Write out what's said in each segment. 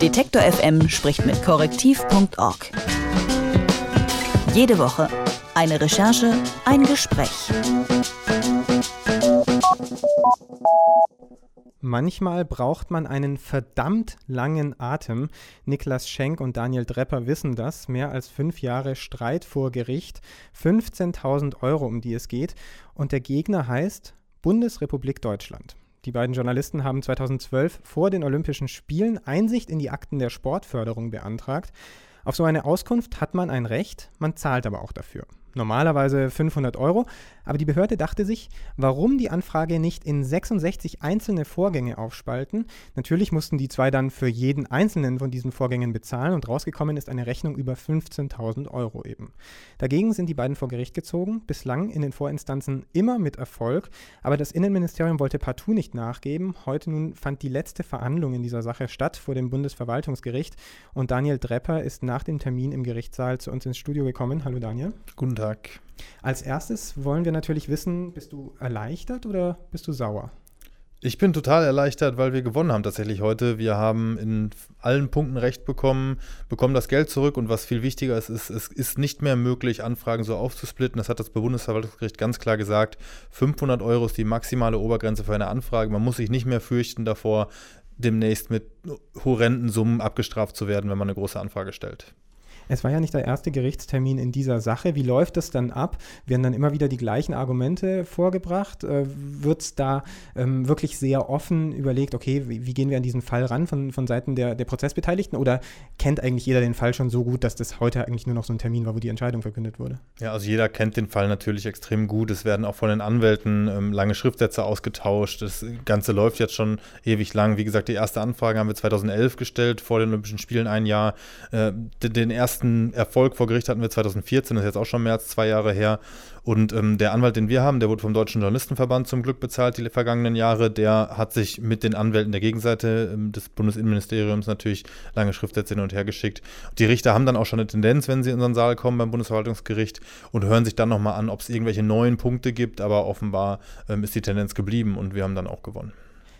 Detektor FM spricht mit korrektiv.org. Jede Woche eine Recherche, ein Gespräch. Manchmal braucht man einen verdammt langen Atem. Niklas Schenk und Daniel Drepper wissen das. Mehr als fünf Jahre Streit vor Gericht, 15.000 Euro, um die es geht. Und der Gegner heißt Bundesrepublik Deutschland. Die beiden Journalisten haben 2012 vor den Olympischen Spielen Einsicht in die Akten der Sportförderung beantragt. Auf so eine Auskunft hat man ein Recht, man zahlt aber auch dafür normalerweise 500 Euro. Aber die Behörde dachte sich, warum die Anfrage nicht in 66 einzelne Vorgänge aufspalten. Natürlich mussten die zwei dann für jeden einzelnen von diesen Vorgängen bezahlen und rausgekommen ist eine Rechnung über 15.000 Euro eben. Dagegen sind die beiden vor Gericht gezogen, bislang in den Vorinstanzen immer mit Erfolg. Aber das Innenministerium wollte partout nicht nachgeben. Heute nun fand die letzte Verhandlung in dieser Sache statt vor dem Bundesverwaltungsgericht und Daniel Drepper ist nach dem Termin im Gerichtssaal zu uns ins Studio gekommen. Hallo Daniel. Guten Tag. Als erstes wollen wir natürlich wissen, bist du erleichtert oder bist du sauer? Ich bin total erleichtert, weil wir gewonnen haben tatsächlich heute. Wir haben in allen Punkten Recht bekommen, bekommen das Geld zurück und was viel wichtiger ist, ist, es ist nicht mehr möglich, Anfragen so aufzusplitten. Das hat das Bundesverwaltungsgericht ganz klar gesagt. 500 Euro ist die maximale Obergrenze für eine Anfrage. Man muss sich nicht mehr fürchten davor, demnächst mit horrenden Summen abgestraft zu werden, wenn man eine große Anfrage stellt. Es war ja nicht der erste Gerichtstermin in dieser Sache. Wie läuft das dann ab? Werden dann immer wieder die gleichen Argumente vorgebracht? Äh, Wird es da ähm, wirklich sehr offen überlegt, okay, wie, wie, gehen wir an diesen Fall ran von, von Seiten der, der Prozessbeteiligten? Oder kennt eigentlich jeder den Fall schon so gut, dass das heute eigentlich nur noch so ein Termin war, wo die Entscheidung verkündet wurde? Ja, also jeder kennt den Fall natürlich extrem gut. Es werden auch von den Anwälten ähm, lange Schriftsätze ausgetauscht. Das Ganze läuft jetzt schon ewig lang. Wie gesagt, die erste Anfrage haben wir 2011 gestellt, vor den Olympischen Spielen ein Jahr. Äh, den ersten ersten Erfolg vor Gericht hatten wir 2014, das ist jetzt auch schon mehr als zwei Jahre her. Und ähm, der Anwalt, den wir haben, der wurde vom Deutschen Journalistenverband zum Glück bezahlt die vergangenen Jahre, der hat sich mit den Anwälten der Gegenseite ähm, des Bundesinnenministeriums natürlich lange Schriftsätze hin und her geschickt. Die Richter haben dann auch schon eine Tendenz, wenn sie in unseren Saal kommen beim Bundesverwaltungsgericht und hören sich dann nochmal an, ob es irgendwelche neuen Punkte gibt, aber offenbar ähm, ist die Tendenz geblieben und wir haben dann auch gewonnen.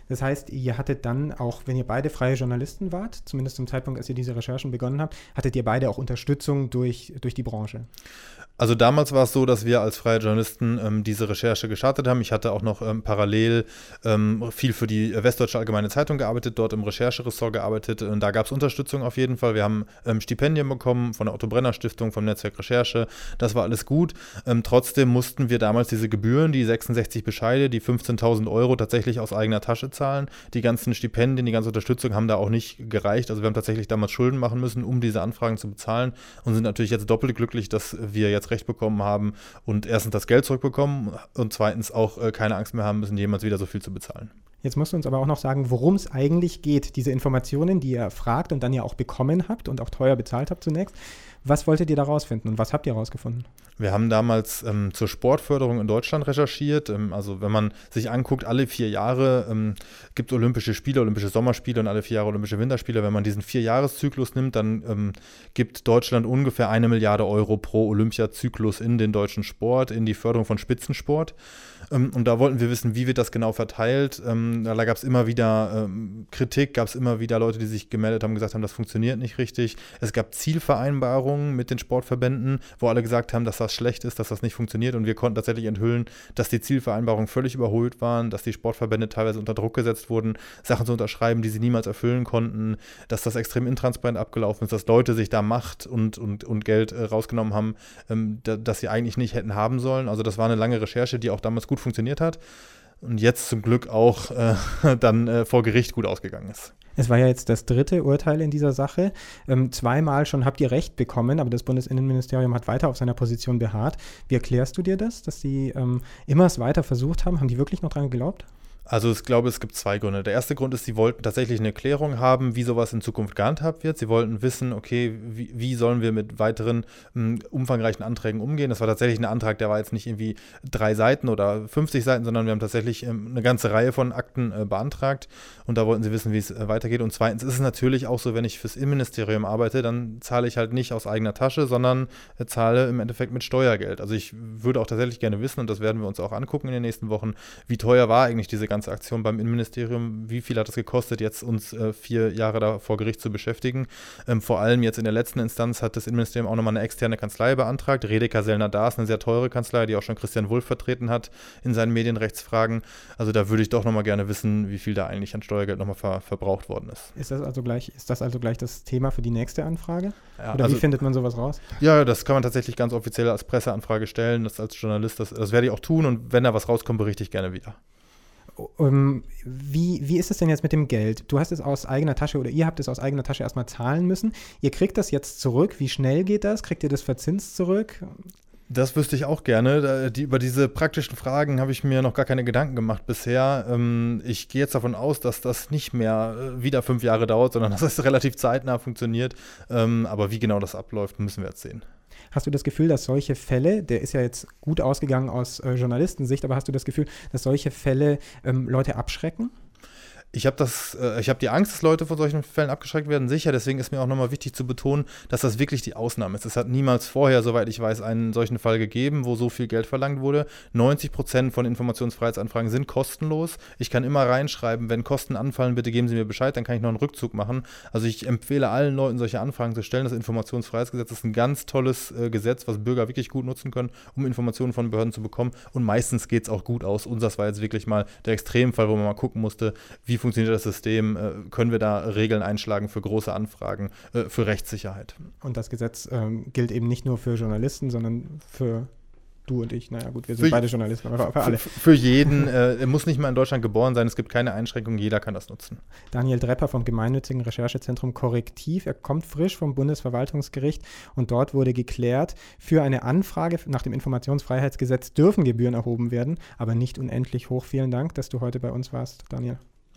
Das heißt, ihr hattet dann auch, wenn ihr beide freie Journalisten wart, zumindest zum Zeitpunkt, als ihr diese Recherchen begonnen habt, hattet ihr beide auch Unterstützung durch, durch die Branche. Also damals war es so, dass wir als freie Journalisten ähm, diese Recherche gestartet haben. Ich hatte auch noch ähm, parallel ähm, viel für die Westdeutsche Allgemeine Zeitung gearbeitet, dort im Rechercheressort gearbeitet. Und da gab es Unterstützung auf jeden Fall. Wir haben ähm, Stipendien bekommen von der Otto Brenner Stiftung, vom Netzwerk Recherche. Das war alles gut. Ähm, trotzdem mussten wir damals diese Gebühren, die 66 Bescheide, die 15.000 Euro tatsächlich aus eigener Tasche zahlen. Die ganzen Stipendien, die ganze Unterstützung haben da auch nicht gereicht. Also wir haben tatsächlich damals Schulden machen müssen, um diese Anfragen zu bezahlen und sind natürlich jetzt doppelt glücklich, dass wir jetzt Recht bekommen haben und erstens das Geld zurückbekommen und zweitens auch äh, keine Angst mehr haben müssen, jemals wieder so viel zu bezahlen. Jetzt musst du uns aber auch noch sagen, worum es eigentlich geht. Diese Informationen, die ihr fragt und dann ja auch bekommen habt und auch teuer bezahlt habt zunächst. Was wolltet ihr da rausfinden und was habt ihr rausgefunden? Wir haben damals ähm, zur Sportförderung in Deutschland recherchiert. Ähm, also wenn man sich anguckt, alle vier Jahre ähm, gibt es Olympische Spiele, Olympische Sommerspiele und alle vier Jahre Olympische Winterspiele. Wenn man diesen Vierjahreszyklus nimmt, dann ähm, gibt Deutschland ungefähr eine Milliarde Euro pro Olympiazyklus in den deutschen Sport, in die Förderung von Spitzensport. Ähm, und da wollten wir wissen, wie wird das genau verteilt. Ähm, da gab es immer wieder Kritik, gab es immer wieder Leute, die sich gemeldet haben, gesagt haben, das funktioniert nicht richtig. Es gab Zielvereinbarungen mit den Sportverbänden, wo alle gesagt haben, dass das schlecht ist, dass das nicht funktioniert. Und wir konnten tatsächlich enthüllen, dass die Zielvereinbarungen völlig überholt waren, dass die Sportverbände teilweise unter Druck gesetzt wurden, Sachen zu unterschreiben, die sie niemals erfüllen konnten, dass das extrem intransparent abgelaufen ist, dass Leute sich da Macht und, und, und Geld äh, rausgenommen haben, ähm, da, das sie eigentlich nicht hätten haben sollen. Also das war eine lange Recherche, die auch damals gut funktioniert hat und jetzt zum Glück auch äh, dann äh, vor Gericht gut ausgegangen ist. Es war ja jetzt das dritte Urteil in dieser Sache. Ähm, zweimal schon habt ihr Recht bekommen, aber das Bundesinnenministerium hat weiter auf seiner Position beharrt. Wie erklärst du dir das, dass sie ähm, immer es weiter versucht haben? Haben die wirklich noch dran geglaubt? Also ich glaube, es gibt zwei Gründe. Der erste Grund ist, sie wollten tatsächlich eine Klärung haben, wie sowas in Zukunft gehandhabt wird. Sie wollten wissen, okay, wie, wie sollen wir mit weiteren um, umfangreichen Anträgen umgehen. Das war tatsächlich ein Antrag, der war jetzt nicht irgendwie drei Seiten oder 50 Seiten, sondern wir haben tatsächlich ähm, eine ganze Reihe von Akten äh, beantragt und da wollten sie wissen, wie es äh, weitergeht. Und zweitens ist es natürlich auch so, wenn ich fürs Innenministerium arbeite, dann zahle ich halt nicht aus eigener Tasche, sondern äh, zahle im Endeffekt mit Steuergeld. Also ich würde auch tatsächlich gerne wissen, und das werden wir uns auch angucken in den nächsten Wochen, wie teuer war eigentlich diese ganze ganze Aktion beim Innenministerium. Wie viel hat es gekostet, jetzt uns äh, vier Jahre da vor Gericht zu beschäftigen? Ähm, vor allem jetzt in der letzten Instanz hat das Innenministerium auch nochmal eine externe Kanzlei beantragt. Redeker Sellner Daas, eine sehr teure Kanzlei, die auch schon Christian Wulff vertreten hat in seinen Medienrechtsfragen. Also da würde ich doch nochmal gerne wissen, wie viel da eigentlich an Steuergeld nochmal ver verbraucht worden ist. Ist das also gleich, ist das also gleich das Thema für die nächste Anfrage? Ja, Oder also, wie findet man sowas raus? Ja, das kann man tatsächlich ganz offiziell als Presseanfrage stellen, das als Journalist, das, das werde ich auch tun und wenn da was rauskommt, berichte ich gerne wieder. Um, ähm, wie, wie ist es denn jetzt mit dem Geld? Du hast es aus eigener Tasche oder ihr habt es aus eigener Tasche erstmal zahlen müssen. Ihr kriegt das jetzt zurück. Wie schnell geht das? Kriegt ihr das verzinst zurück? Das wüsste ich auch gerne. Die, über diese praktischen Fragen habe ich mir noch gar keine Gedanken gemacht bisher. Ähm, ich gehe jetzt davon aus, dass das nicht mehr äh, wieder fünf Jahre dauert, sondern dass es relativ zeitnah funktioniert. Ähm, aber wie genau das abläuft, müssen wir jetzt sehen. Hast du das Gefühl, dass solche Fälle, der ist ja jetzt gut ausgegangen aus äh, Journalistensicht, aber hast du das Gefühl, dass solche Fälle ähm, Leute abschrecken? Ich habe das, äh, ich habe die Angst, dass Leute von solchen Fällen abgeschreckt werden, sicher. Deswegen ist mir auch nochmal wichtig zu betonen, dass das wirklich die Ausnahme ist. Es hat niemals vorher, soweit ich weiß, einen solchen Fall gegeben, wo so viel Geld verlangt wurde. 90 Prozent von Informationsfreiheitsanfragen sind kostenlos. Ich kann immer reinschreiben, wenn Kosten anfallen, bitte geben Sie mir Bescheid, dann kann ich noch einen Rückzug machen. Also ich empfehle allen Leuten, solche Anfragen zu stellen. Das Informationsfreiheitsgesetz ist ein ganz tolles äh, Gesetz, was Bürger wirklich gut nutzen können, um Informationen von Behörden zu bekommen. Und meistens geht es auch gut aus. Unseres war jetzt wirklich mal der Extremfall, wo man mal gucken musste, wie funktioniert das System? Äh, können wir da Regeln einschlagen für große Anfragen, äh, für Rechtssicherheit? Und das Gesetz ähm, gilt eben nicht nur für Journalisten, sondern für du und ich, naja gut, wir sind für, beide Journalisten, aber für alle. Für, für jeden, äh, er muss nicht mal in Deutschland geboren sein, es gibt keine Einschränkungen, jeder kann das nutzen. Daniel Drepper vom gemeinnützigen Recherchezentrum Korrektiv, er kommt frisch vom Bundesverwaltungsgericht und dort wurde geklärt, für eine Anfrage nach dem Informationsfreiheitsgesetz dürfen Gebühren erhoben werden, aber nicht unendlich hoch. Vielen Dank, dass du heute bei uns warst, Daniel.